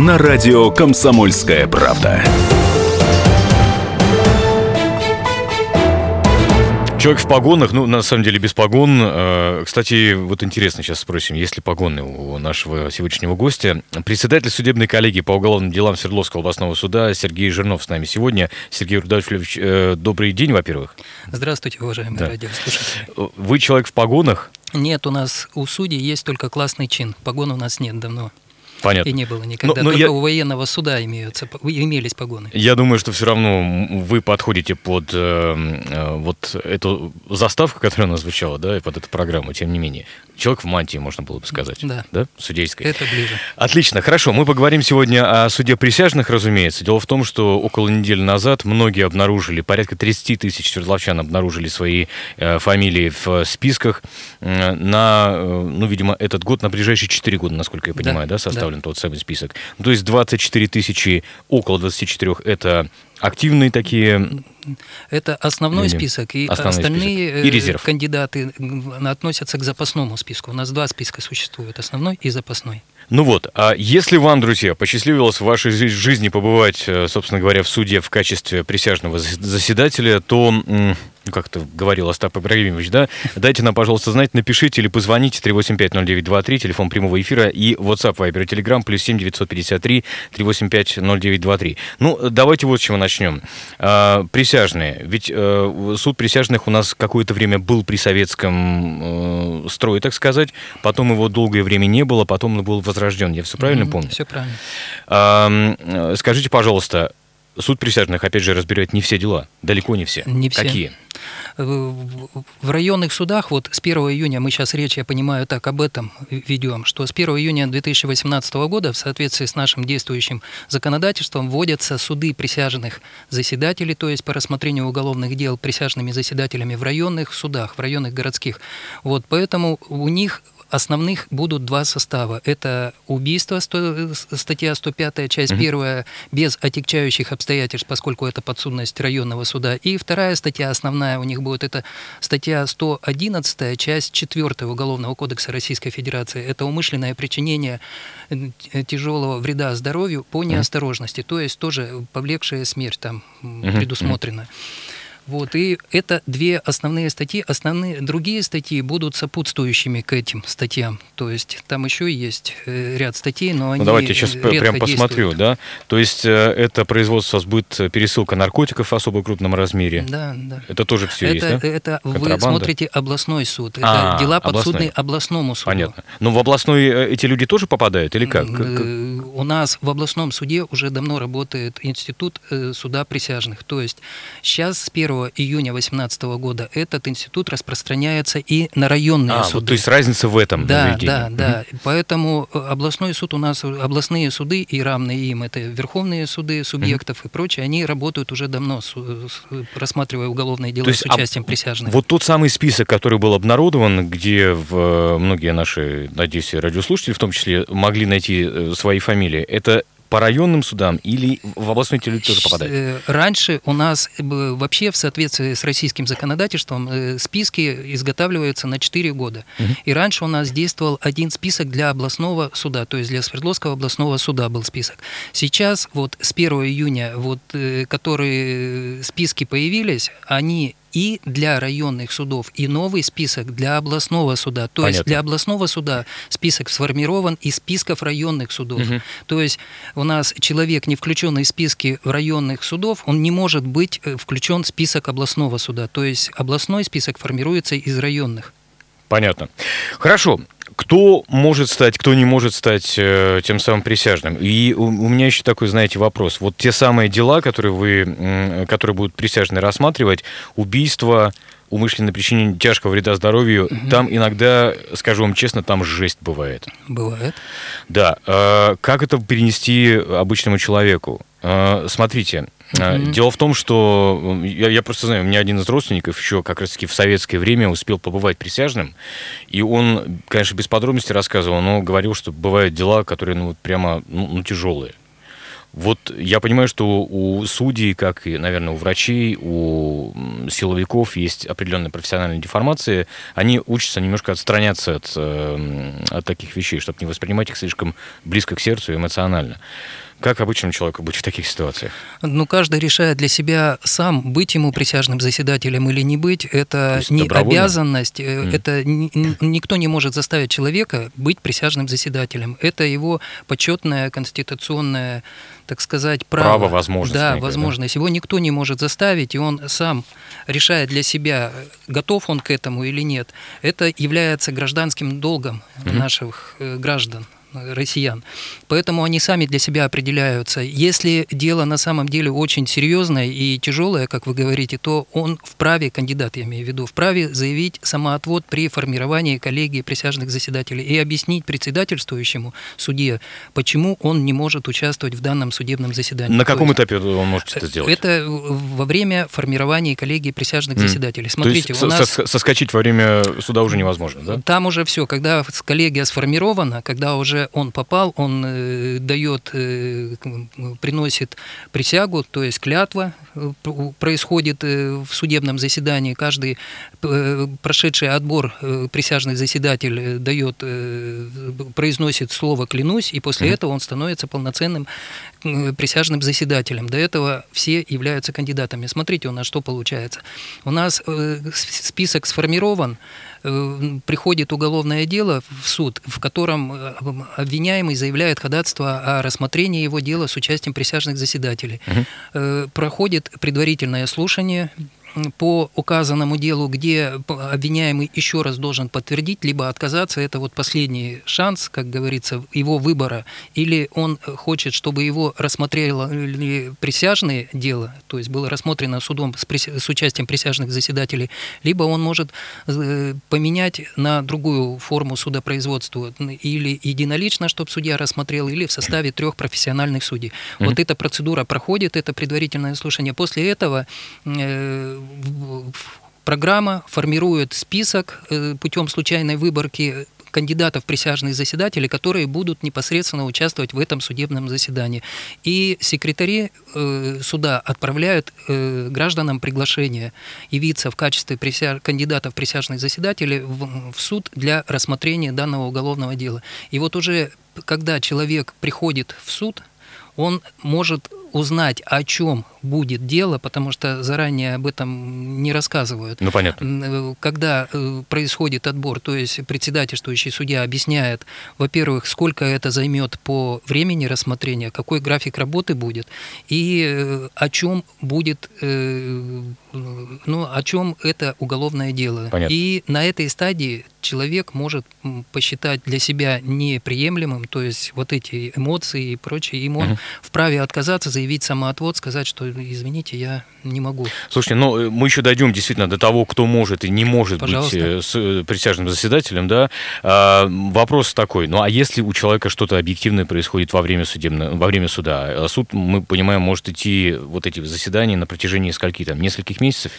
На радио «Комсомольская правда». Человек в погонах, ну, на самом деле, без погон. Э, Кстати, вот интересно, сейчас спросим, есть ли погоны у нашего сегодняшнего гостя. Председатель судебной коллегии по уголовным делам Свердловского областного суда Сергей Жирнов с нами сегодня. Сергей Рудольфович, э, добрый день, во-первых. Здравствуйте, уважаемые Да. радиослушатели. Вы человек в погонах? Нет, у нас у судей есть только классный чин. Погон у нас нет давно. Понятно. И не было никогда. но только я- у военного суда имеются, имелись погоны. Я думаю, что все равно вы подходите под э, э, вот эту заставку, которая у нас звучала, да, и под эту программу, тем не менее. Человек в мантии, можно было бы сказать. Да. Да? Судейской. Это ближе. Отлично, хорошо. Мы поговорим сегодня о суде присяжных, разумеется. Дело в том, что около недели назад многие обнаружили, порядка 30 тысяч свердловчан обнаружили свои э, фамилии в списках на, э, ну, видимо, этот год, на ближайшие 4 года, насколько я понимаю, да, да. Составлен тот самый список. Ну, то есть 24 тысячи, около 24 это активные такие Это основной Люди. список, и Основной остальные список. И э, резерв. кандидаты относятся к запасному списку. У нас два списка существуют, основной и запасной. Ну вот, а если вам, друзья, посчастливилось в вашей жи- жизни побывать, э, собственно говоря, в суде в качестве присяжного зас- заседателя, то, ну, как это говорил Остап Ибрагимович, да, дайте нам, пожалуйста, знать, напишите или позвоните 3850923, телефон прямого эфира, и WhatsApp, Viber, Telegram, плюс 7 953 385 0923. Ну, давайте вот с чего начнем. А, Присяжные. Ведь э, суд присяжных у нас какое-то время был при советском э, строе, так сказать, потом его долгое время не было, потом он был возрожден. Я все правильно помню? Все правильно. Ам, э, Скажите, пожалуйста, суд присяжных, опять же, разбирает не все дела, далеко не все. Не все. Какие? Э, В районных судах, вот с 1 июня, мы сейчас речь, я понимаю, так об этом ведем, что с 1 июня 2018 года в соответствии с нашим действующим законодательством вводятся суды присяжных заседателей, то есть по рассмотрению уголовных дел присяжными заседателями в районных судах, в районных городских. Вот поэтому у них Основных будут два состава. Это убийство, сто- статья 105, часть первая, без отягчающих обстоятельств, поскольку это подсудность районного суда. И вторая статья, основная у них будет, это статья 111, часть 4 Уголовного кодекса Российской Федерации. Это умышленное причинение э, тяжелого вреда здоровью по неосторожности, то есть тоже повлекшая смерть там Мгм, предусмотрена. Вот, и это две основные статьи. Основные другие статьи будут сопутствующими к этим статьям. То есть там еще есть э, ряд статей, но они Ну, давайте я сейчас редко прям посмотрю, да? То есть э, это производство сбыт, э, пересылка наркотиков в особо крупном размере. Да, да. Это тоже все это, есть, да? это вы смотрите областной суд. Это А, дела областной. подсудные областному суду. Понятно. Но в областной э, эти люди тоже попадают или как? Э, У нас в областном суде уже давно работает институт э, суда присяжных. То есть сейчас с 1 июня 2018 года этот институт распространяется и на районные А, суды. вот, то есть разница в этом Да, заведении. да, Мгм. да. Поэтому э, областной суд у нас, областные суды и равные им, это верховные суды субъектов и прочее, они работают уже давно, су- с- рассматривая уголовные дела То есть, с а участием присяжных. Вот тот самый список, который был обнародован, где в, э, многие наши, надеюсь, радиослушатели в том числе могли найти э, свои фамилии, это по районным судам или в областной те люди тоже попадают? Э, Раньше у нас э, вообще в соответствии с российским законодательством э, списки изготавливаются на 4 года. И раньше у нас действовал один список для областного суда, то есть для Свердловского областного суда был список. Сейчас вот с 1 июня, вот, которые списки появились, они и для районных судов, и новый список для областного суда. То есть Понятно. для областного суда список сформирован из списков районных судов. Мгм. То есть у нас человек, не включенный в списки районных судов, он не может быть э, включен в список областного суда. То есть областной список формируется из районных. Понятно. Хорошо. Кто может стать, кто не может стать э, тем самым присяжным? И у, у меня еще такой, знаете, вопрос. Вот те самые дела, которые вы, м, которые будут присяжные рассматривать, убийство, умышленное причинение тяжкого вреда здоровью, там иногда, скажу вам честно, там жесть бывает. Бывает. Да. э, Как это перенести обычному человеку? Э, Смотрите, э, дело в том, что я, я просто знаю, у меня один из родственников еще как раз-таки в советское время успел побывать присяжным, и он, конечно, без подробностей рассказывал, но говорил, что бывают дела, которые, ну, вот прямо, ну, ну, тяжелые. Вот я понимаю, что у судей, как и, наверное, у врачей, у силовиков есть определенные профессиональные деформации. Они учатся немножко отстраняться от, э, от таких вещей, чтобы не воспринимать их слишком близко к сердцу и эмоционально. Как обычному человеку быть в таких ситуациях? Ну, каждый решает для себя сам, быть ему присяжным заседателем или не быть. То Это не добровольно? обязанность, Мгм. это никто не может заставить человека быть присяжным заседателем. Это его почетное конституционное, так сказать, право. Право, возможность Да, некая, да? возможность. Его никто не может заставить, и он сам решает для себя, готов он к этому или нет. Это является гражданским долгом наших э, граждан россиян. Поэтому они сами для себя определяются. Если дело на самом деле очень серьезное и тяжелое, как вы говорите, то он вправе, кандидат я имею в виду, вправе заявить самоотвод при формировании коллегии присяжных заседателей и объяснить председательствующему судье, почему он не может участвовать в данном судебном заседании. На каком этапе он может это сделать? Это во время формирования коллегии присяжных заседателей. То Смотрите, есть у нас... со- соскочить во время суда уже невозможно, да? Там уже все, когда коллегия сформирована, когда уже он попал, он э, дает, э, приносит присягу, то есть клятва э, происходит э, в судебном заседании. Каждый э, прошедший отбор э, присяжных заседатель э, дает, э, произносит слово «клянусь», и после Мгм. этого он становится полноценным присяжным заседателем. До этого все являются кандидатами. Смотрите, у нас что получается. У нас список сформирован, приходит уголовное дело в суд, в котором э, обвиняемый заявляет ходатайство о рассмотрении его дела с участием присяжных заседателей. Э, Проходит предварительное слушание по указанному делу, где обвиняемый еще раз должен подтвердить, либо отказаться, это вот последний шанс, как говорится, его выбора, или он хочет, чтобы его рассмотрели присяжные дело, то есть было рассмотрено судом с, прися- с участием присяжных заседателей, либо он может э, поменять на другую форму судопроизводства, или единолично, чтобы судья рассмотрел, или в составе трех профессиональных судей. Вот эта процедура проходит, это предварительное слушание. После этого э, программа формирует список э, путем случайной выборки кандидатов присяжных заседателей, которые будут непосредственно участвовать в этом судебном заседании. И секретари э, суда отправляют э, гражданам приглашение явиться в качестве прися... кандидатов присяжных заседателей в, в суд для рассмотрения данного уголовного дела. И вот уже когда человек приходит в суд, он может узнать, о чем будет дело, потому что заранее об этом не рассказывают. Ну, понятно. Э, Когда э, происходит отбор, то есть председательствующий судья объясняет, во-первых, сколько это займет по времени рассмотрения, какой график работы будет, и э, о чем будет, ну, о чем это уголовное дело. Понятно. И на этой стадии человек может посчитать для себя неприемлемым, то есть вот эти эмоции и прочее, он Мгм. вправе отказаться, заявить самоотвод, сказать, что извините, я не могу. Слушайте, ну э, мы еще дойдем действительно до того, кто может и не может Пожалуйста. быть э, с, э, присяжным заседателем, да. А, вопрос такой: ну а если у человека что-то объективное происходит во время судебного, во время суда, а суд, мы понимаем, может идти вот эти заседания на протяжении скольки там нескольких месяцев?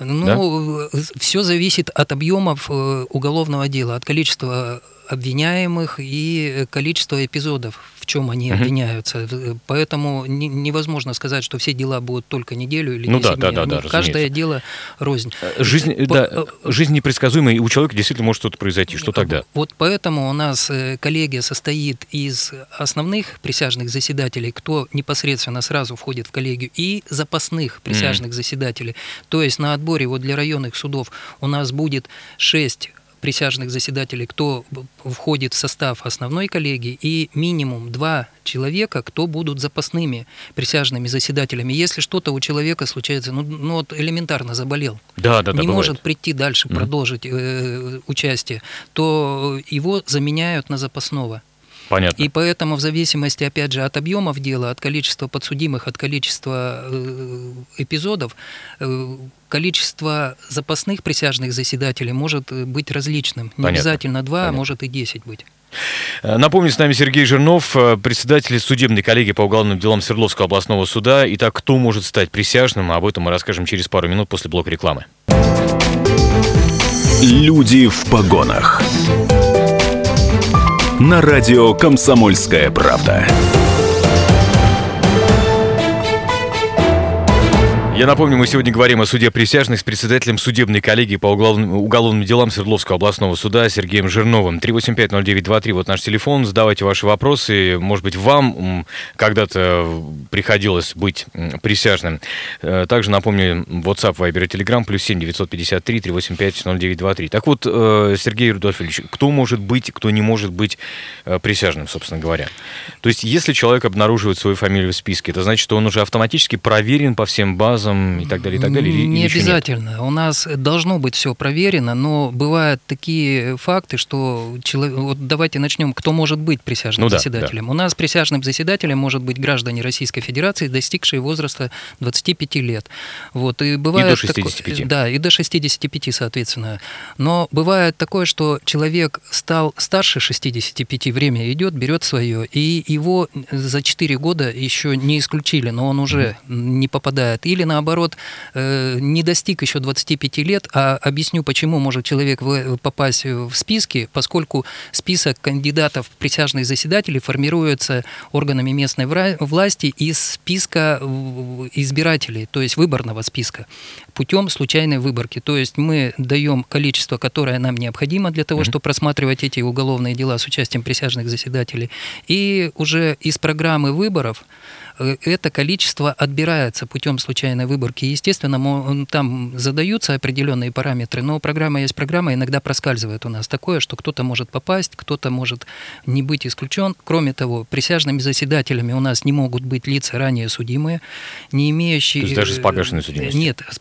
Ну, все зависит от объемов уголовного дела, от количества обвиняемых и количества эпизодов, в чем они Мгм. обвиняются. Э, Поэтому не- невозможно сказать, что все дела будут только неделю или Ну 10 да, да, дней. да, Они- да, Каждое разумеется. дело рознь. Жизнь, э, По- да, э, жизнь непредсказуемая, и у человека действительно может что-то произойти. Что тогда? Вот поэтому у нас э, коллегия состоит из основных присяжных заседателей, кто непосредственно сразу входит в коллегию, и запасных присяжных заседателей. То есть на отборе вот для районных судов у нас будет шесть присяжных заседателей, кто входит в состав основной коллегии, и минимум два человека, кто будут запасными присяжными заседателями. Если что-то у человека случается, ну, ну вот элементарно заболел, Да, да, да, не бывает. может прийти дальше, продолжить э, участие, то его заменяют на запасного. Понятно. И поэтому в зависимости, опять же, от объемов дела, от количества подсудимых, от количества э, эпизодов, э, количество запасных присяжных заседателей может э, быть различным. Не Понятно. обязательно два, а может и десять быть. Э, Напомню, с нами Сергей Жирнов, э, председатель судебной коллегии по уголовным делам Свердловского областного суда. Итак, кто может стать присяжным? Об этом мы расскажем через пару минут после блока рекламы. Люди в погонах. На радио «Комсомольская правда». Я напомню, мы сегодня говорим о суде присяжных с председателем судебной коллегии по уголовным, уголовным делам Свердловского областного суда Сергеем Жирновым. 3850923, вот наш телефон, задавайте ваши вопросы. Может быть, вам когда-то приходилось быть присяжным. Э, Также напомню, WhatsApp, Viber и Telegram, плюс 7 953 385 0923. Так вот, э, Сергей Рудольфович, кто может быть, кто не может быть э, присяжным, собственно говоря? То есть, если человек обнаруживает свою фамилию в списке, это значит, что он уже автоматически проверен по всем базам и так далее, и так далее? или- Не или обязательно. У нас должно быть все проверено, но бывают такие факты, что человек... Вот давайте начнем. Кто может быть присяжным Ну да, заседателем? У нас присяжным заседателем может быть граждане Российской Федерации, достигшие возраста 25 лет. Вот, и бывает тако- 65. Да, и до 65, соответственно. Но бывает такое, что человек стал старше 65, время идет, берет свое, и его за 4 года еще не исключили, но он уже не попадает. Или наоборот, э, не достиг еще 25 лет, а объясню, почему может человек в- попасть в списки, поскольку список кандидатов в присяжные заседатели формируется органами местной власти из списка избирателей, то есть выборного списка, путем случайной выборки. То есть мы даем количество, которое нам необходимо для того, чтобы просматривать эти уголовные дела с участием присяжных заседателей. И уже из программы выборов э, это количество отбирается путем случайной выборки. Естественно, там задаются определенные параметры, но программа есть программа, иногда проскальзывает у нас такое, что кто-то может попасть, кто-то может не быть исключен. Кроме того, присяжными заседателями у нас не могут быть лица ранее судимые, не имеющие... То есть даже с погашенной э, судимостью? Нет, с,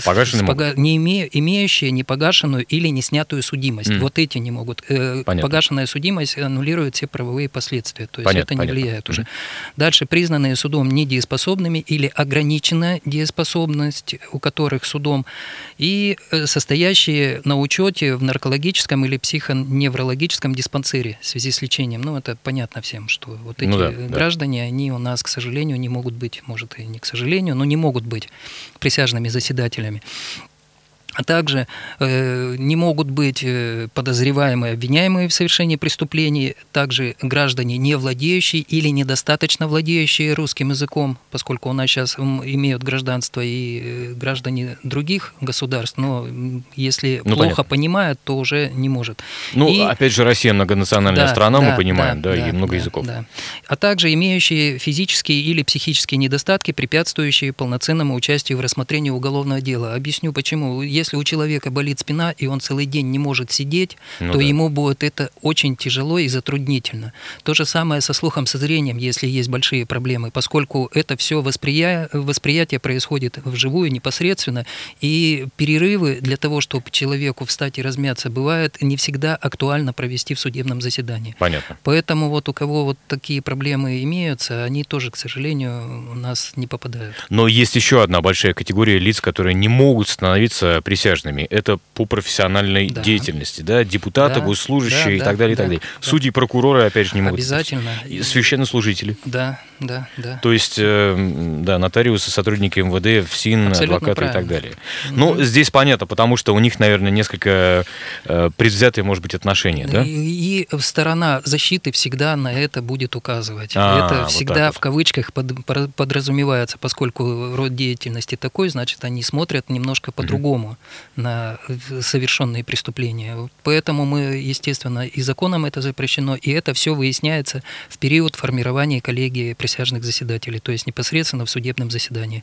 С погашенной пога- не име- имеющие непогашенную или не снятую судимость. М. Вот эти не могут. Э, Понятно. Погашенная судимость аннулирует все правовые последствия. То есть Понятно, это не понятно. влияет уже. Дальше признанные судом недееспособными или ограниченная дееспособность, у которых судом, и э, состоящие на учете в наркологическом или психоневрологическом диспансере в связи с лечением. Ну, это понятно всем, что вот эти Ну да, э, да. граждане, они у нас, к сожалению, не могут быть, может и не к сожалению, но не могут быть присяжными заседателями. А также э, не могут быть э, подозреваемые, обвиняемые в совершении преступлений, также граждане, не владеющие или недостаточно владеющие русским языком, поскольку у нас сейчас имеют гражданство и э, граждане других государств, но если Ну, плохо понятно. понимают, то уже не может. Ну, И- опять же, Россия многонациональная да, страна, мы да, понимаем, да, и много да, языков. да. А также имеющие физические или психические недостатки, препятствующие полноценному участию в рассмотрении уголовного дела. Объясню почему. Если у человека болит спина, и он целый день не может сидеть, Ну то да. ему будет это очень тяжело и затруднительно. То же самое со слухом, со зрением, если есть большие проблемы, поскольку это все восприя... восприятие происходит вживую, непосредственно, и перерывы для того, чтобы человеку встать и размяться, бывает не всегда актуально провести в судебном заседании. Понятно. Поэтому вот у кого вот такие проблемы имеются, они тоже, к сожалению, у нас не попадают. Но есть еще одна большая категория лиц, которые не могут становиться присяжными. Это по профессиональной Да. деятельности, да, депутаты, Да, госслужащие да, и да, так далее, и так да, далее. да. Судьи, прокуроры, опять же, не могут. Обязательно. И Священнослужители. Да, да, да. То есть, э, да, нотариусы, сотрудники МВД, ФСИН, Абсолютно адвокаты и так правильно. далее. Ну, здесь понятно, потому что у них, наверное, несколько э, предвзятые, может быть, отношения, да? И, и сторона защиты всегда на это будет указывать. А, это всегда вот. в кавычках под- подразумевается, поскольку род деятельности такой, значит, они смотрят немножко по-другому на э, совершенные преступления. Поэтому мы, естественно, и законом это запрещено, и это все выясняется в период формирования коллегии присяжных заседателей, то есть непосредственно в судебном заседании.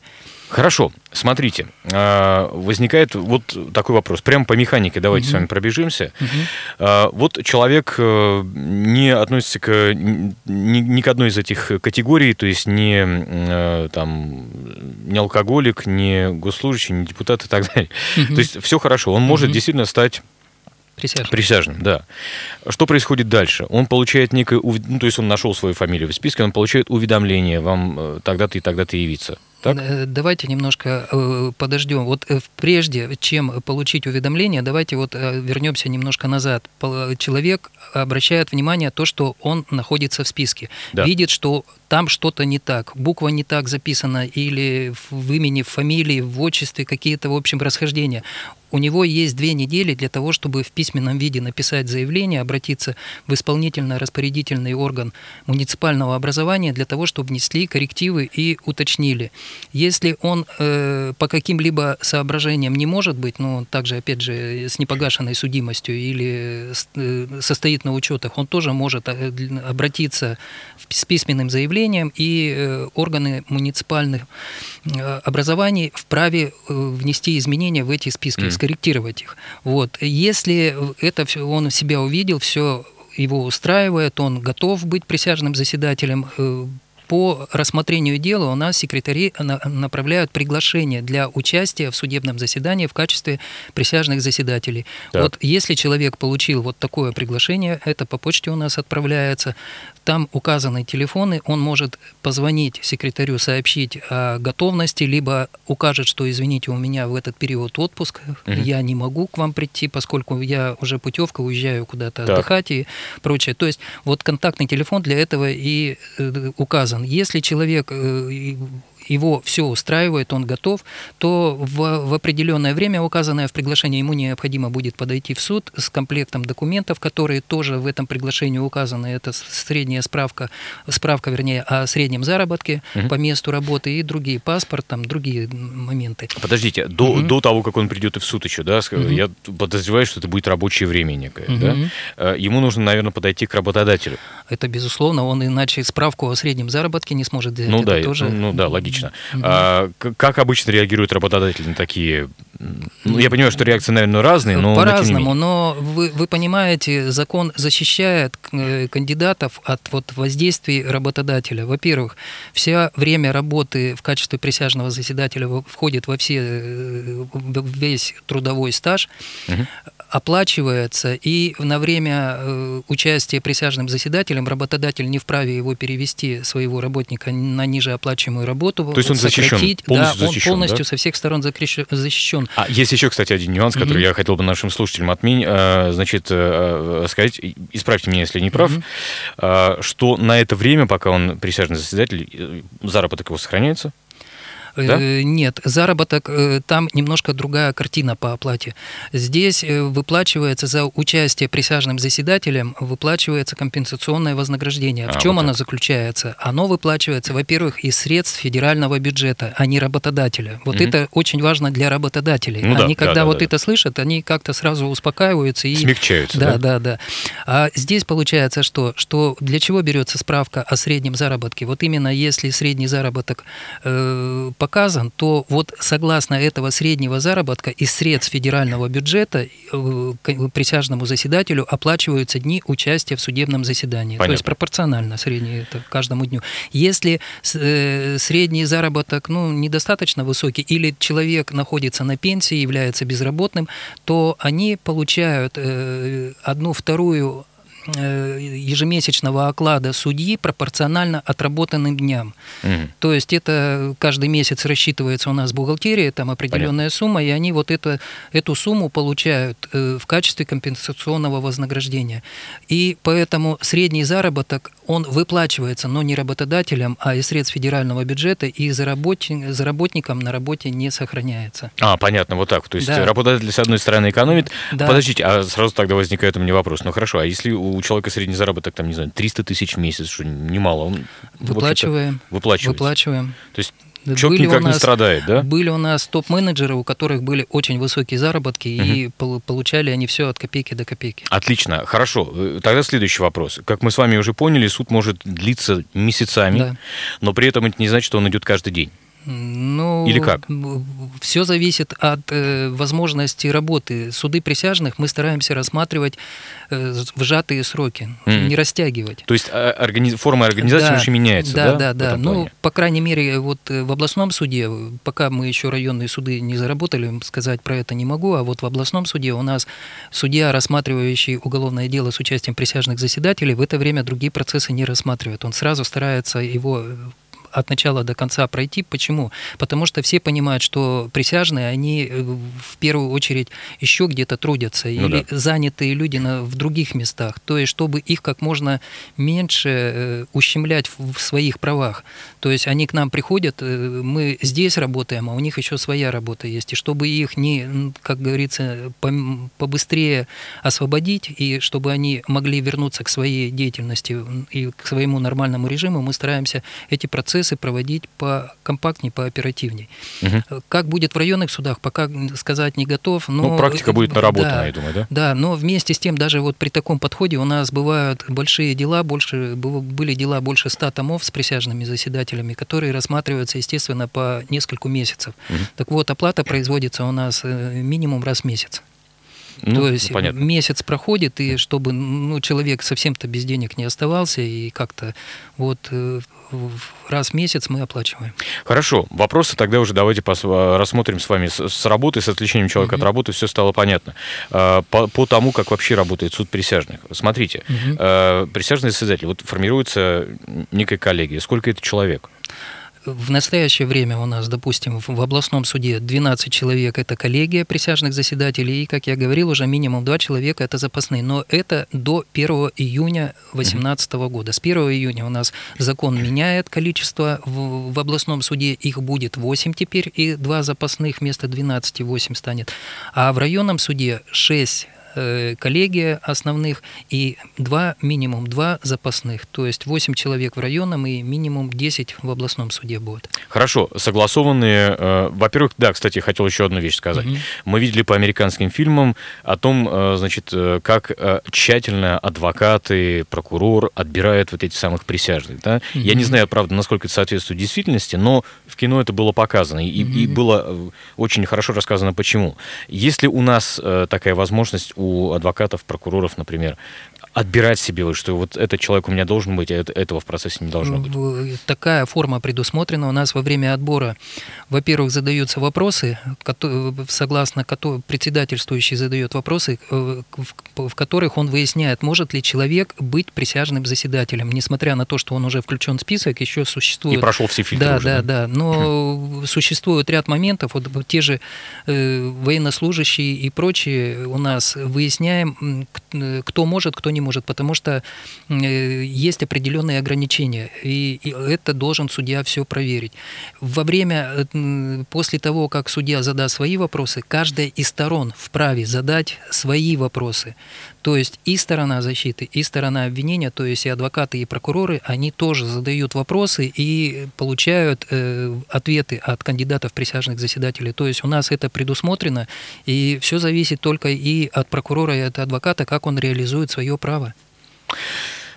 Хорошо, смотрите, а, возникает вот такой вопрос. Прямо по механике давайте с вами пробежимся. А, Вот человек э, не относится к, ни, ни к одной из этих категорий, то есть не, э, там, не алкоголик, не госслужащий, не депутат и так далее. То есть все хорошо, он может действительно стать Присяжным. Присяжным, да. Что происходит дальше? Он получает некое... Ну, то есть он нашел свою фамилию в списке, он получает уведомление, вам э, тогда-то и тогда-то явиться. Так? Э, Давайте немножко э, подождем. Вот э, прежде, чем получить уведомление, давайте вот вернемся немножко назад. Человек обращает внимание то, что он находится в списке. Да. Видит, что там что-то не так, буква не так записана, или в в имени, в фамилии, в отчестве какие-то, в общем, расхождения. У него есть две недели для того, чтобы в письменном виде написать заявление, обратиться в исполнительно-распорядительный орган муниципального образования для того, чтобы внесли коррективы и уточнили. Если он э, по каким-либо соображениям не может быть, ну, также, опять же, с непогашенной судимостью или э, состоит на учетах, он тоже может э, обратиться с письменным заявлением, и э, органы муниципальных э, образований вправе э, внести изменения в эти списки, Мгм. скорректировать их. Вот. Если это все, он себя увидел, все его устраивает, он готов быть присяжным заседателем, э, по рассмотрению дела у нас секретари на- направляют приглашение для участия в судебном заседании в качестве присяжных заседателей. Так. Вот если человек получил вот такое приглашение, это по почте у нас отправляется, там указаны телефоны, он может позвонить секретарю, сообщить о готовности, либо укажет, что, извините, у меня в этот период отпуск, Мгм. я не могу к вам прийти, поскольку я уже путевка, уезжаю куда-то Так. отдыхать и прочее. То есть вот контактный телефон для этого и э, указан. Если человек э, его все устраивает, он готов, то в, в определенное время, указанное в приглашении, ему необходимо будет подойти в суд с комплектом документов, которые тоже в этом приглашении указаны. Это с- средняя справка, справка, вернее, о среднем заработке Мгм. по месту работы и другие, паспорт, там, другие моменты. Подождите, до, Мгм. до того, как он придет и в суд еще, да, Мгм. я подозреваю, что это будет рабочее время некое, да? Мгм. Э, Ему нужно, наверное, подойти к работодателю. Это безусловно, он иначе справку о среднем заработке не сможет взять. Ну Это да, тоже... ну да, логично. Мгм. А, как обычно реагируют работодатели на такие... Ну, я понимаю, что реакции, наверное, разные, но, По-разному, но вы, вы понимаете, закон защищает э, кандидатов от вот воздействий работодателя. Во-первых, вся время работы в качестве присяжного заседателя входит во все, э, весь трудовой стаж, Мгм. оплачивается, и на время э, участия присяжным заседателем работодатель не вправе его перевести, своего работника, на ниже оплачиваемую работу. То есть он защищен, полностью да, защищен, он полностью да? со всех сторон закрещ- А есть еще, кстати, один нюанс, который Мгм. я хотел бы нашим слушателям отменить, э, значит, э, э, сказать, исправьте меня, если не прав, э, что на это время, пока он присяжный заседатель, заработок его сохраняется? Да? Э, Нет, заработок, э, там немножко другая картина по оплате. Здесь э, выплачивается за участие присяжным заседателем, выплачивается компенсационное вознаграждение. А, В чем вот оно так. заключается? Оно выплачивается, во-первых, из средств федерального бюджета, а не работодателя. Вот Мгм. это очень важно для работодателей. Ну да, они, да, когда да, вот да. это слышат, они как-то сразу успокаиваются и Смягчаются, да, да? да, да. А здесь получается что? Что для чего берется справка о среднем заработке? Вот именно если средний заработок э, показан, то вот согласно этого среднего заработка из средств федерального бюджета э, к- присяжному заседателю оплачиваются дни участия в судебном заседании. То Понятно. есть пропорционально средний это каждому дню. Если э, средний заработок ну, недостаточно высокий или человек находится на пенсии, является безработным, то они получают э, одну вторую э, ежемесячного оклада судьи пропорционально отработанным дням. Мгм. То есть это каждый месяц рассчитывается у нас бухгалтерия, там определенная сумма, и они вот это, эту сумму получают э, в качестве компенсационного вознаграждения. И поэтому средний заработок, он выплачивается, но не работодателем, а из средств федерального бюджета, и за, работи- за работником на работе не сохраняется. А, понятно, вот так. То есть Да. работодатель, с одной стороны, экономит. Да. Подождите, а сразу тогда возникает у меня вопрос. Ну хорошо, а если у человека средний заработок, там, не знаю, 300 тысяч в месяц, что немало, он... Выплачиваем. Выплачивается. Выплачиваем. То есть человек были у никак не нас- страдает, да? Были у нас топ-менеджеры, у которых были очень высокие заработки, и пол- получали они все от копейки до копейки. Отлично, хорошо. Э, Тогда следующий вопрос. Как мы с вами уже поняли, суд может длиться месяцами, Да. но при этом это не значит, что он идет каждый день. Ну, Или как? Все зависит от э, возможности работы. Суды присяжных мы стараемся рассматривать э, в сжатые сроки, Мгм. не растягивать. То есть а, органи- форма организации Да, очень меняется, да? Да, да, да. Ну, плане? по крайней мере, вот э, в областном суде, э, пока мы еще районные суды не заработали, сказать про это не могу, а вот в областном суде у нас судья, рассматривающий уголовное дело с участием присяжных заседателей, в это время другие процессы не рассматривает. Он сразу старается его э, от начала до конца пройти. Почему? Потому что все понимают, что присяжные, они э, в первую очередь еще где-то трудятся, Ну или да. занятые люди на, в других местах. То есть, чтобы их как можно меньше э, ущемлять в, своих правах. То есть, они к нам приходят, э, мы здесь работаем, а у них еще своя работа есть. И чтобы их не, как говорится, побыстрее освободить, и чтобы они могли вернуться к своей деятельности и к своему нормальному режиму, мы стараемся эти процессы проводить по компактнее, по оперативней. Мгм. Как будет в районных судах, пока сказать не готов. Но, Ну, практика будет наработана, да, я думаю, да? Да, но вместе с тем, даже вот при таком подходе у нас бывают большие дела, больше, были дела больше ста томов с присяжными заседателями, которые рассматриваются, естественно, по нескольку месяцев. Так вот, оплата производится у нас э, минимум раз в месяц. Ну, То есть понятно. месяц проходит, и чтобы ну, человек совсем-то без денег не оставался, и как-то вот э, раз в месяц мы оплачиваем. Хорошо, вопросы тогда уже давайте а, рассмотрим с вами с, с работы, с отвлечением человека от работы, все стало понятно. А, По, по тому, как вообще работает суд присяжных. Смотрите, а, присяжный заседатель, вот формируется некая коллегия. Сколько это человек? В настоящее время у нас, допустим, в областном суде 12 человек – это коллегия присяжных заседателей, и, как я говорил, уже минимум 2 человека – это запасные. Но это до 1 июня 2018 года. С 1 июня у нас закон меняет количество. В, в областном суде их будет 8 теперь, и 2 запасных вместо 12 8 станет. А в районном суде 6 э, коллегия основных и два минимум два запасных, то есть 8 человек в районном и минимум 10 в областном суде будет. Хорошо, согласованные. э, во-первых, да, кстати, хотел еще одну вещь сказать. Мы видели по американским фильмам о том, э, значит, э, как э, тщательно адвокаты, прокурор отбирают вот этих самых присяжных. Да? Я не знаю, правда, насколько это соответствует действительности, но в кино это было показано и, и было э, очень хорошо рассказано, почему. Если у нас такая возможность у адвокатов, прокуроров, например, отбирать себе, вот, что вот этот человек у меня должен быть, а это- этого в процессе не должно быть. В- Такая форма предусмотрена у нас во время отбора. Во-первых, задаются вопросы, согласно кото- председательствующий задает вопросы, э, в которых он выясняет, может ли человек быть присяжным заседателем, несмотря на то, что он уже включен в список, еще существует... И прошел все фильтры Да, уже, да, да? да. Но существует ряд моментов, вот те же э, военнослужащие и прочие у нас выясняем, э, кто может, кто не может, потому что э, есть определенные ограничения, и, и это должен судья все проверить. Во время, э, после того, как судья задаст свои вопросы, каждая из сторон вправе задать свои вопросы. То есть и сторона защиты, и сторона обвинения, то есть и адвокаты, и прокуроры, они тоже задают вопросы и получают э, ответы от кандидатов присяжных заседателей. То есть у нас это предусмотрено, и все зависит только и от прокурора, и от адвоката, как он реализует свое право. Bye bye.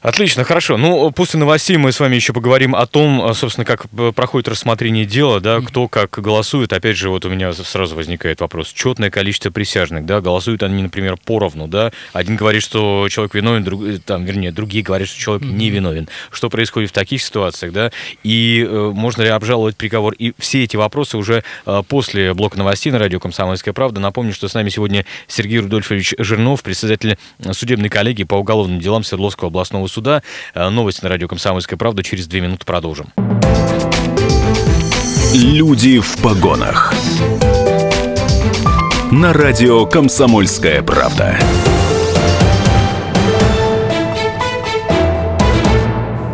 Отлично, хорошо. Ну, после новостей мы с вами еще поговорим о том, а, собственно, как п- проходит рассмотрение дела, да, кто как голосует. Опять же, вот у меня сразу возникает вопрос. Четное количество присяжных, да, голосуют они, например, поровну, да. Один говорит, что человек виновен, друг, э, там, вернее, другие говорят, что человек не виновен. Что происходит в таких ситуациях, да, и э, можно ли обжаловать приговор. И все эти вопросы уже э, после блока новостей на радио «Комсомольская правда». Напомню, что с нами сегодня Сергей Рудольфович Жирнов, председатель э, судебной коллегии по уголовным делам Свердловского областного суда. Э, Новости на радио «Комсомольская правда». Через две минуты продолжим. Люди в погонах. На радио «Комсомольская правда».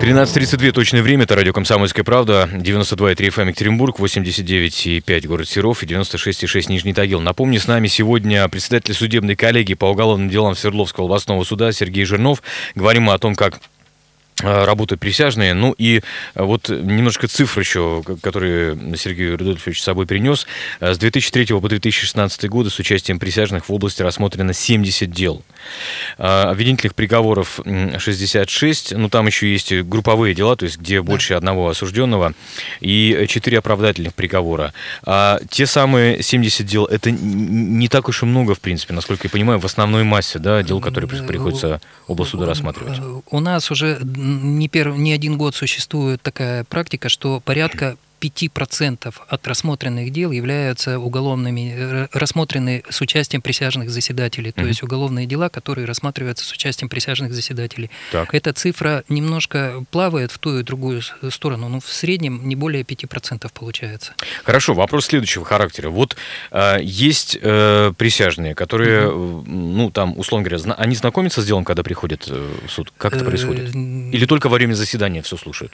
13.32 точное время, это радио «Комсомольская правда», 92,3 FM Екатеринбург, 89,5 город Серов и 96,6 Нижний Тагил. Напомню, с нами сегодня председатель судебной коллегии по уголовным делам Свердловского областного суда Сергей Жирнов. Говорим мы о том, как работают присяжные. Ну и э, вот немножко цифр еще, которые Сергей Рудольфович с собой принес. Э, С 2003 по 2016 годы с участием присяжных в области рассмотрено 70 дел. Э, Обвинительных приговоров м, 66, ну там еще есть групповые дела, то есть где больше одного осужденного, и 4 оправдательных приговора. А те самые 70 дел, это не так уж и много, в принципе, насколько я понимаю, в основной массе да, дел, которые при- приходится облсуда рассматривать. Э, У нас уже не, перв... не один год существует такая практика, что порядка 5% от рассмотренных дел являются уголовными, э, рассмотрены с участием присяжных заседателей, то Мгм. есть уголовные дела, которые рассматриваются с участием присяжных заседателей. Так. Эта цифра немножко плавает в ту и другую с- сторону, но в среднем не более 5% получается. Хорошо, вопрос следующего характера. Вот э, есть э, присяжные, которые, э, ну, там, условно говоря, зна- они знакомятся с делом, когда приходят э, в суд? Как это Э, происходит? Или только во время заседания все слушают?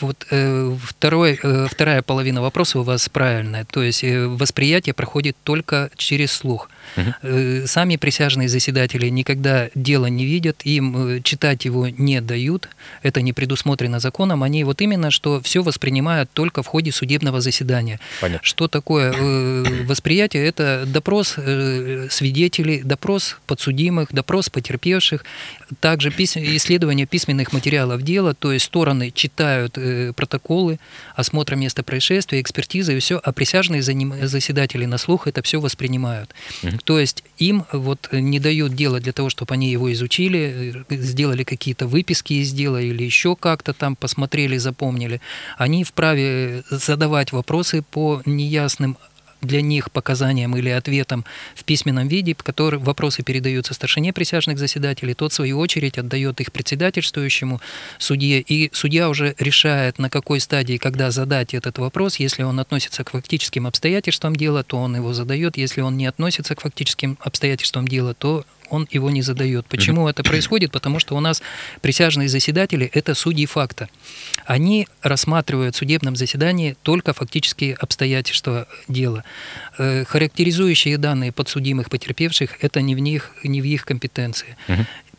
Вот э, второй, э, вторая половина вопроса у вас правильная. То есть э, восприятие проходит только через слух. Э, сами присяжные заседатели никогда дело не видят, им э, читать его не дают, это не предусмотрено законом. Они вот именно что все воспринимают только в ходе судебного заседания. Понятно. Что такое э, восприятие? Это допрос свидетелей, допрос подсудимых, допрос потерпевших, также исследование письменных материалов дела, то есть стороны читают протоколы, осмотра места происшествия, экспертизы и все, а присяжные заседатели на слух это все воспринимают. То есть им вот не дают дело для того, чтобы они его изучили, сделали какие-то выписки из дела или еще как-то там посмотрели, запомнили. Они вправе задавать вопросы по неясным для них показаниям или ответам в письменном виде, которые вопросы передаются старшине присяжных заседателей, тот, в свою очередь, отдает их председательствующему судье, и судья уже решает, на какой стадии, когда задать этот вопрос. Если он относится к фактическим обстоятельствам дела, то он его задает. Если он не относится к фактическим обстоятельствам дела, то он его не задает. Почему это происходит? Потому что у нас присяжные заседатели – это судьи факта. Они рассматривают в судебном заседании только фактические обстоятельства дела. Э, Характеризующие данные подсудимых, потерпевших – это не в, них, не в их компетенции.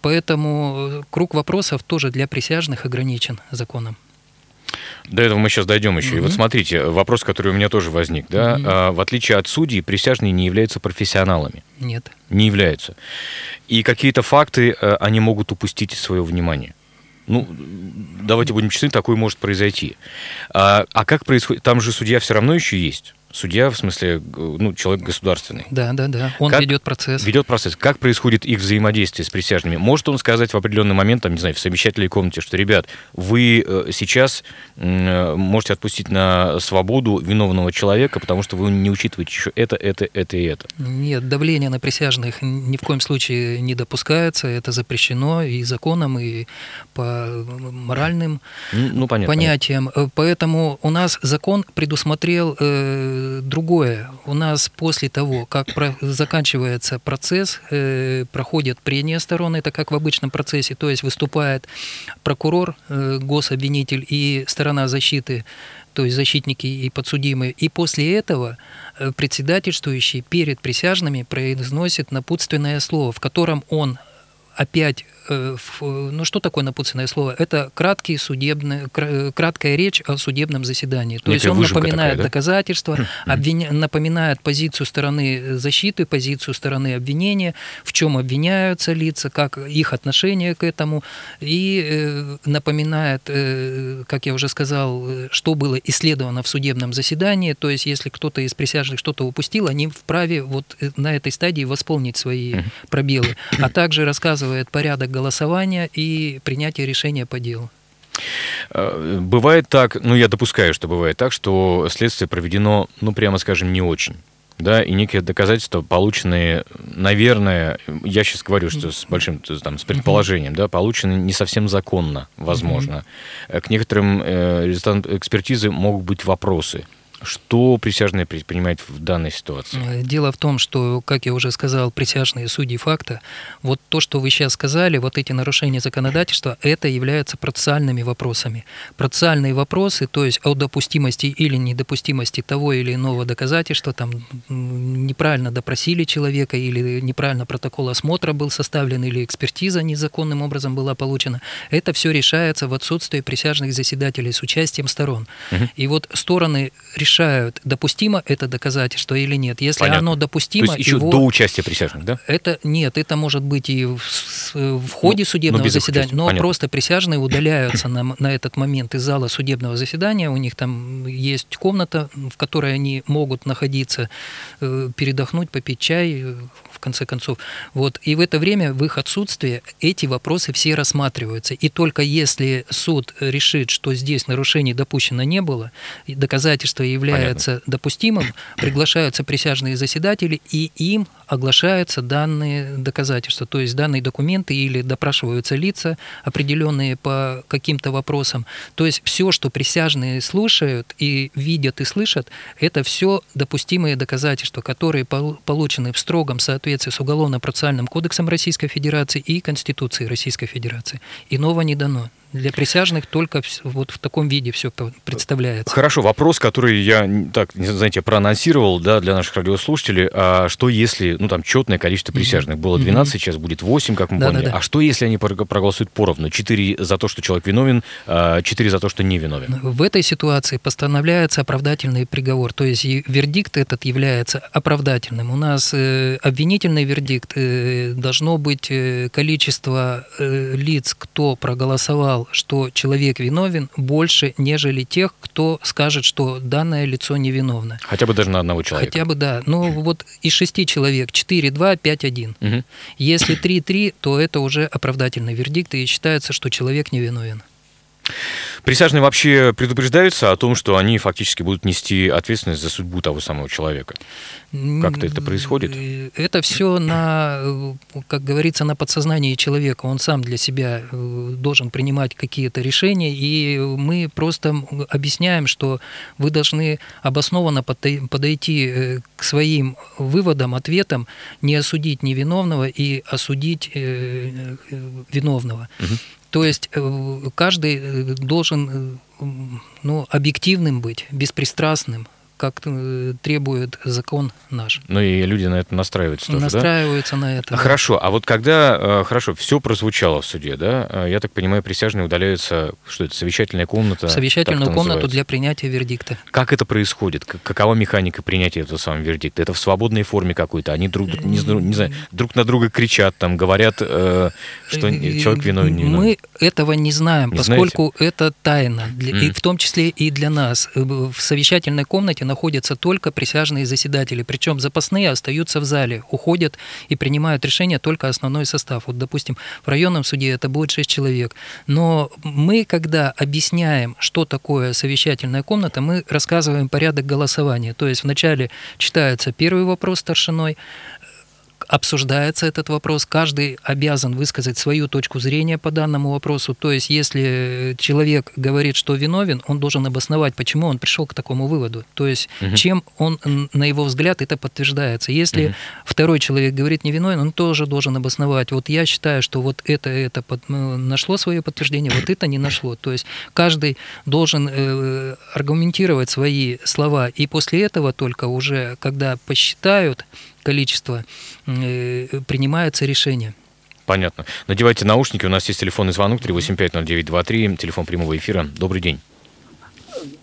Поэтому э, круг вопросов тоже для присяжных ограничен законом. До этого мы сейчас дойдем еще. И вот смотрите, вопрос, который у меня тоже возник. Да? А, в отличие от судей, присяжные не являются профессионалами. Нет. Не являются. И какие-то факты э, они могут упустить из своего внимания. Ну, давайте будем честны, такое может произойти. А, а как происходит? Там же судья все равно еще есть. Судья, в смысле, ну, человек государственный. Да, да, да. Он Как ведет процесс. Ведет процесс. Как происходит их взаимодействие с присяжными? Может он сказать в определенный момент, там, не знаю, в совещательной комнате, что, ребят, вы э, сейчас э, можете отпустить на свободу виновного человека, потому что вы не учитываете еще это, это, это и это. Нет, давление на присяжных ни в коем случае не допускается. Это запрещено и законом, и по моральным Ну, ну, понятно. понятиям. Э, Поэтому у нас закон предусмотрел другое. У нас после того, как про- заканчивается процесс, э, проходят прения сторон, это как в обычном процессе, то есть выступает прокурор, э, гособвинитель и сторона защиты, то есть защитники и подсудимые. И после этого э, председательствующий перед присяжными произносит напутственное слово, в котором он опять, ну что такое напутственное слово? Это краткий судебный, кра- краткая речь о судебном заседании. То есть Некая он выжимка напоминает такая, да? доказательства, обвиня- напоминает позицию стороны защиты, позицию стороны обвинения, в чем обвиняются лица, как их отношение к этому, и э, напоминает, э, как я уже сказал, э, что было исследовано в судебном заседании. То есть если кто-то из присяжных что-то упустил, они вправе вот э, на этой стадии восполнить свои пробелы, а также рассказывает порядок голосования и принятия решения по делу. Э, Бывает так, ну я допускаю, что бывает так, что следствие проведено, ну прямо скажем, не очень. Да, и некие доказательства, полученные, наверное, я сейчас говорю, что с большим там, с предположением, да, получены не совсем законно, возможно. Э, К некоторым э, результатам экспертизы могут быть вопросы. Что присяжные предпринимают в данной ситуации? Э, дело в том, что, как я уже сказал, присяжные судьи факта, вот то, что вы сейчас сказали, вот эти нарушения законодательства, это являются процессуальными вопросами. Процессуальные вопросы, то есть о допустимости или недопустимости того или иного доказательства, там неправильно допросили человека или неправильно протокол осмотра был составлен или экспертиза незаконным образом была получена, это все решается в отсутствии присяжных заседателей с участием сторон. Угу. И вот стороны решают, допустимо это доказательство или нет. Если Понятно. оно допустимо... То есть еще его... до участия присяжных, да? Это нет, это может быть и в, в ходе ну, судебного но заседания, но Понятно. просто присяжные удаляются на, на этот момент из зала судебного заседания. У них там есть комната, в которой они могут находиться, э, передохнуть, попить чай, э, в конце концов. Вот. И в это время, в их отсутствие, эти вопросы все рассматриваются. И только если суд решит, что здесь нарушений допущено не было, доказательство является Понятно. допустимым, приглашаются присяжные заседатели, и им оглашаются данные доказательства, то есть данные документы или допрашиваются лица, определенные по каким-то вопросам. То есть все, что присяжные слушают и видят и слышат, это все допустимые доказательства, которые получены в строгом соответствии с Уголовно-процессуальным кодексом Российской Федерации и Конституцией Российской Федерации. Иного не дано. Для присяжных только вот в таком виде все представляется. Хорошо, вопрос, который я, так, знаете, проанонсировал да, для наших радиослушателей. А что если, ну там четное количество присяжных было 12, сейчас будет 8, как мы да, поняли. Да, да. А что если они проголосуют поровну? 4 за то, что человек виновен, 4 а за то, что не виновен? В этой ситуации постановляется оправдательный приговор. То есть вердикт этот является оправдательным. У нас э, обвинительный вердикт э, должно быть э, количество лиц, кто проголосовал сказал, что человек виновен больше, нежели тех, кто скажет, что данное лицо невиновно. Хотя бы даже на одного человека. Хотя бы, да. Ну, вот из шести человек 4-2, 5-1. Угу. Если 3-3, то это уже оправдательный вердикт, и считается, что человек невиновен. Присяжные вообще предупреждаются о том, что они фактически будут нести ответственность за судьбу того самого человека. Как-то это происходит? Э, это все на, э, как говорится, на подсознании человека. Он сам для себя э, должен принимать какие-то решения, и мы просто объясняем, что вы должны обоснованно подойти к своим выводам, ответам, не осудить невиновного и осудить виновного. Угу. То есть каждый должен ну, объективным быть, беспристрастным, как э, требует закон наш. Ну и люди на это настраиваются тоже, Настраиваются да? на это. А да. Хорошо, а вот когда, э, хорошо, все прозвучало в суде, да, э, я так понимаю, присяжные удаляются, что это, совещательная комната? Совещательную комнату называется? для принятия вердикта. Как это происходит? Какова механика принятия этого самого вердикта? Это в свободной форме какой-то? Они друг, не, не знаю, друг на друга кричат, там, говорят, э, что человек виновен, не виновен? Мы этого не знаем, не поскольку знаете? это тайна, для, mm. и в том числе и для нас. В совещательной комнате находятся только присяжные заседатели, причем запасные остаются в зале, уходят и принимают решения только основной состав. Вот, допустим, в районном суде это будет 6 человек. Но мы, когда объясняем, что такое совещательная комната, мы рассказываем порядок голосования. То есть вначале читается первый вопрос старшиной, обсуждается этот вопрос, каждый обязан высказать свою точку зрения по данному вопросу. То есть, если человек говорит, что виновен, он должен обосновать, почему он пришел к такому выводу. То есть, угу. чем он, на его взгляд, это подтверждается. Если угу. второй человек говорит невиновен, он тоже должен обосновать. Вот я считаю, что вот это, это под, ну, нашло свое подтверждение, вот это не нашло. То есть, каждый должен э, аргументировать свои слова. И после этого только уже, когда посчитают, количество, э, принимается решение. Понятно. Надевайте наушники. У нас есть телефонный звонок 3850923, телефон прямого эфира. Добрый день.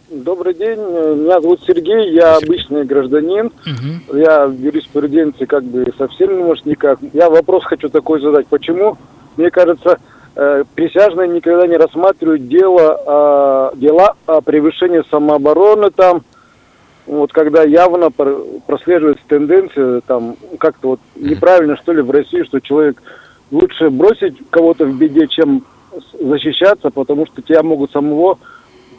Добрый день. Меня зовут Сергей, я Сергей. обычный гражданин. Угу. Я в юриспруденции как бы совсем не может никак. Я вопрос хочу такой задать. Почему, мне кажется, э, присяжные никогда не рассматривают дело, дела о превышении самообороны там, вот когда явно прослеживается тенденция, там, как-то вот неправильно, что ли, в России, что человек лучше бросить кого-то в беде, чем защищаться, потому что тебя могут самого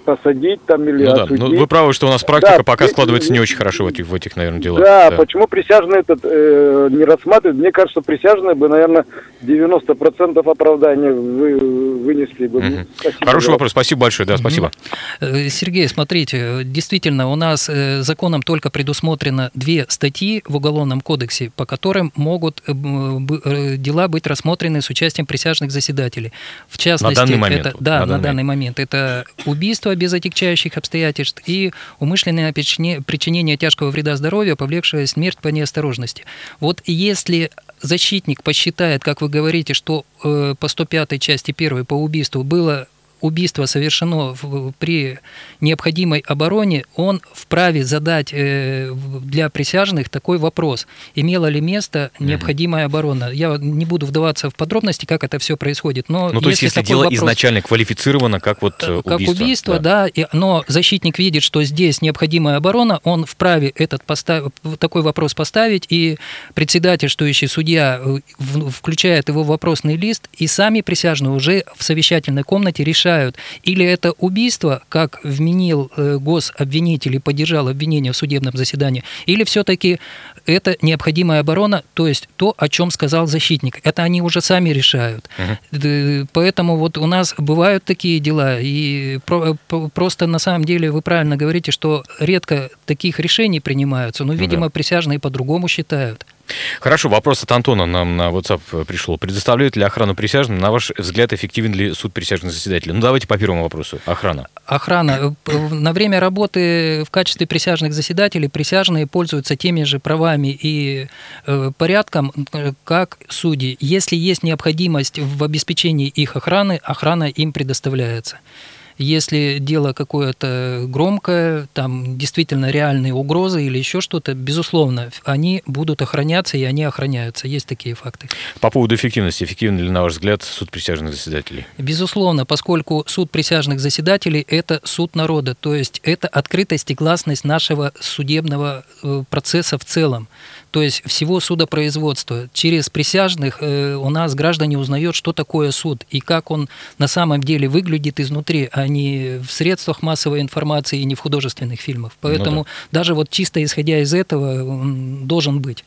посадить там или Ну да, осудить. ну, вы правы, что у нас практика Да, пока и- складывается не очень хорошо в этих, в этих наверное, делах. Да, почему присяжные этот э, не рассматривают? Мне кажется, присяжные бы, наверное, 90% оправдания вы, вынесли бы. Спасибо Хороший вопрос, спасибо большое, да, спасибо. Э, Сергей, смотрите, действительно, у нас э, законом только предусмотрено две статьи в Уголовном кодексе, по которым могут э, э, дела быть рассмотрены с участием присяжных заседателей. В частности, данный момент, это, вот, да, на на, данный данный момент это убийство без отягчающих обстоятельств и умышленное причине- причинение тяжкого вреда здоровью, повлекшее смерть по неосторожности. Вот если защитник посчитает, как вы говорите, что э, по 105 части 1 по убийству было убийство совершено в- при необходимой обороне, он вправе задать э, для присяжных такой вопрос. Имела ли место необходимая оборона? Я не буду вдаваться в подробности, как это все происходит, но Ну, то есть, если такой дело вопрос- изначально квалифицировано как вот э, как убийство. убийство, да, и, но защитник видит, что здесь необходимая оборона, он вправе этот постав, такой вопрос поставить, и председательствующий судья э, включает его в вопросный лист, и сами присяжные уже в совещательной комнате решают, или это убийство, как вменил э, гособвинитель и поддержал обвинение в судебном заседании, или все-таки это необходимая оборона, то есть то, о чем сказал защитник. Это они уже сами решают. Д- Поэтому вот у нас бывают такие дела, и про- про- просто на самом деле вы правильно говорите, что редко таких решений принимаются, но, видимо, присяжные по-другому считают. Хорошо, вопрос от Антона нам на WhatsApp пришел. Предоставляет ли охрану присяжным? На ваш взгляд, эффективен ли суд присяжных заседателей? Ну, давайте по первому вопросу. Охрана. Охрана. Э, На время работы в качестве присяжных заседателей присяжные пользуются теми же правами и э, порядком, э, как судьи. Если есть необходимость в обеспечении их охраны, охрана им предоставляется. Если дело какое-то громкое, там действительно реальные угрозы или еще что-то, безусловно, они будут охраняться, и они охраняются. Есть такие факты. По поводу эффективности. Эффективен ли, на ваш взгляд, суд присяжных заседателей? Безусловно, поскольку суд присяжных заседателей – это суд народа, то есть это открытость и гласность нашего судебного э, процесса в целом, то есть всего судопроизводства. Через присяжных э, у нас граждане узнают, что такое суд и как он на самом деле выглядит изнутри, а не в средствах массовой информации и не в художественных фильмах. Поэтому даже вот чисто исходя из этого он должен быть.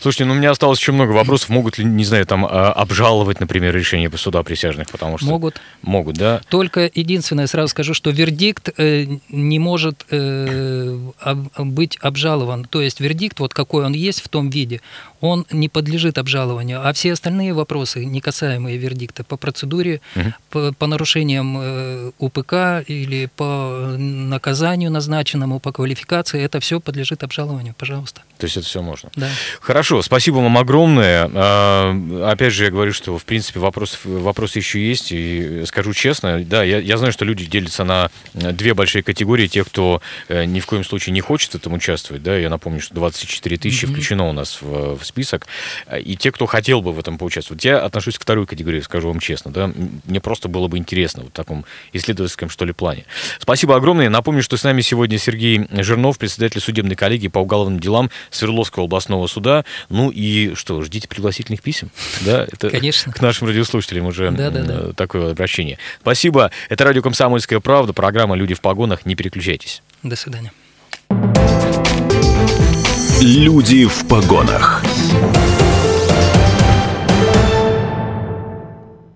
Слушайте, ну у меня осталось еще много вопросов. Могут ли, не знаю, там а, обжаловать, например, решение суда присяжных? Потому что... Могут. Могут, да? Только единственное, сразу скажу, что вердикт э, не может э, об- быть обжалован. То есть вердикт, вот какой он есть в том виде, он не подлежит обжалованию. А все остальные вопросы, не касаемые вердикта, по процедуре, по, по нарушениям э, УПК или по наказанию назначенному, по квалификации, это все подлежит обжалованию. Пожалуйста. То есть это все можно. Да. Хорошо, спасибо вам огромное. А, Опять же, я говорю, что, в принципе, вопрос, вопросы еще есть. И скажу честно, да, я, я знаю, что люди делятся на две большие категории. Те, кто э, ни в коем случае не хочет в этом участвовать. Да, я напомню, что 24 тысячи включено у нас в, в список. И те, кто хотел бы в этом поучаствовать. Я отношусь к второй категории, скажу вам честно. Да, мне просто было бы интересно в таком исследовательском, что ли, плане. Спасибо огромное. Напомню, что с нами сегодня Сергей Жирнов, председатель судебной коллегии по уголовным делам Свердловского областного суда. Ну и что, ждите пригласительных писем. Да, это Конечно. к нашим радиослушателям уже Да-да-да. э, такое обращение. Спасибо. Это радио «Комсомольская правда», программа «Люди в погонах». Не переключайтесь. До свидания. Люди в погонах.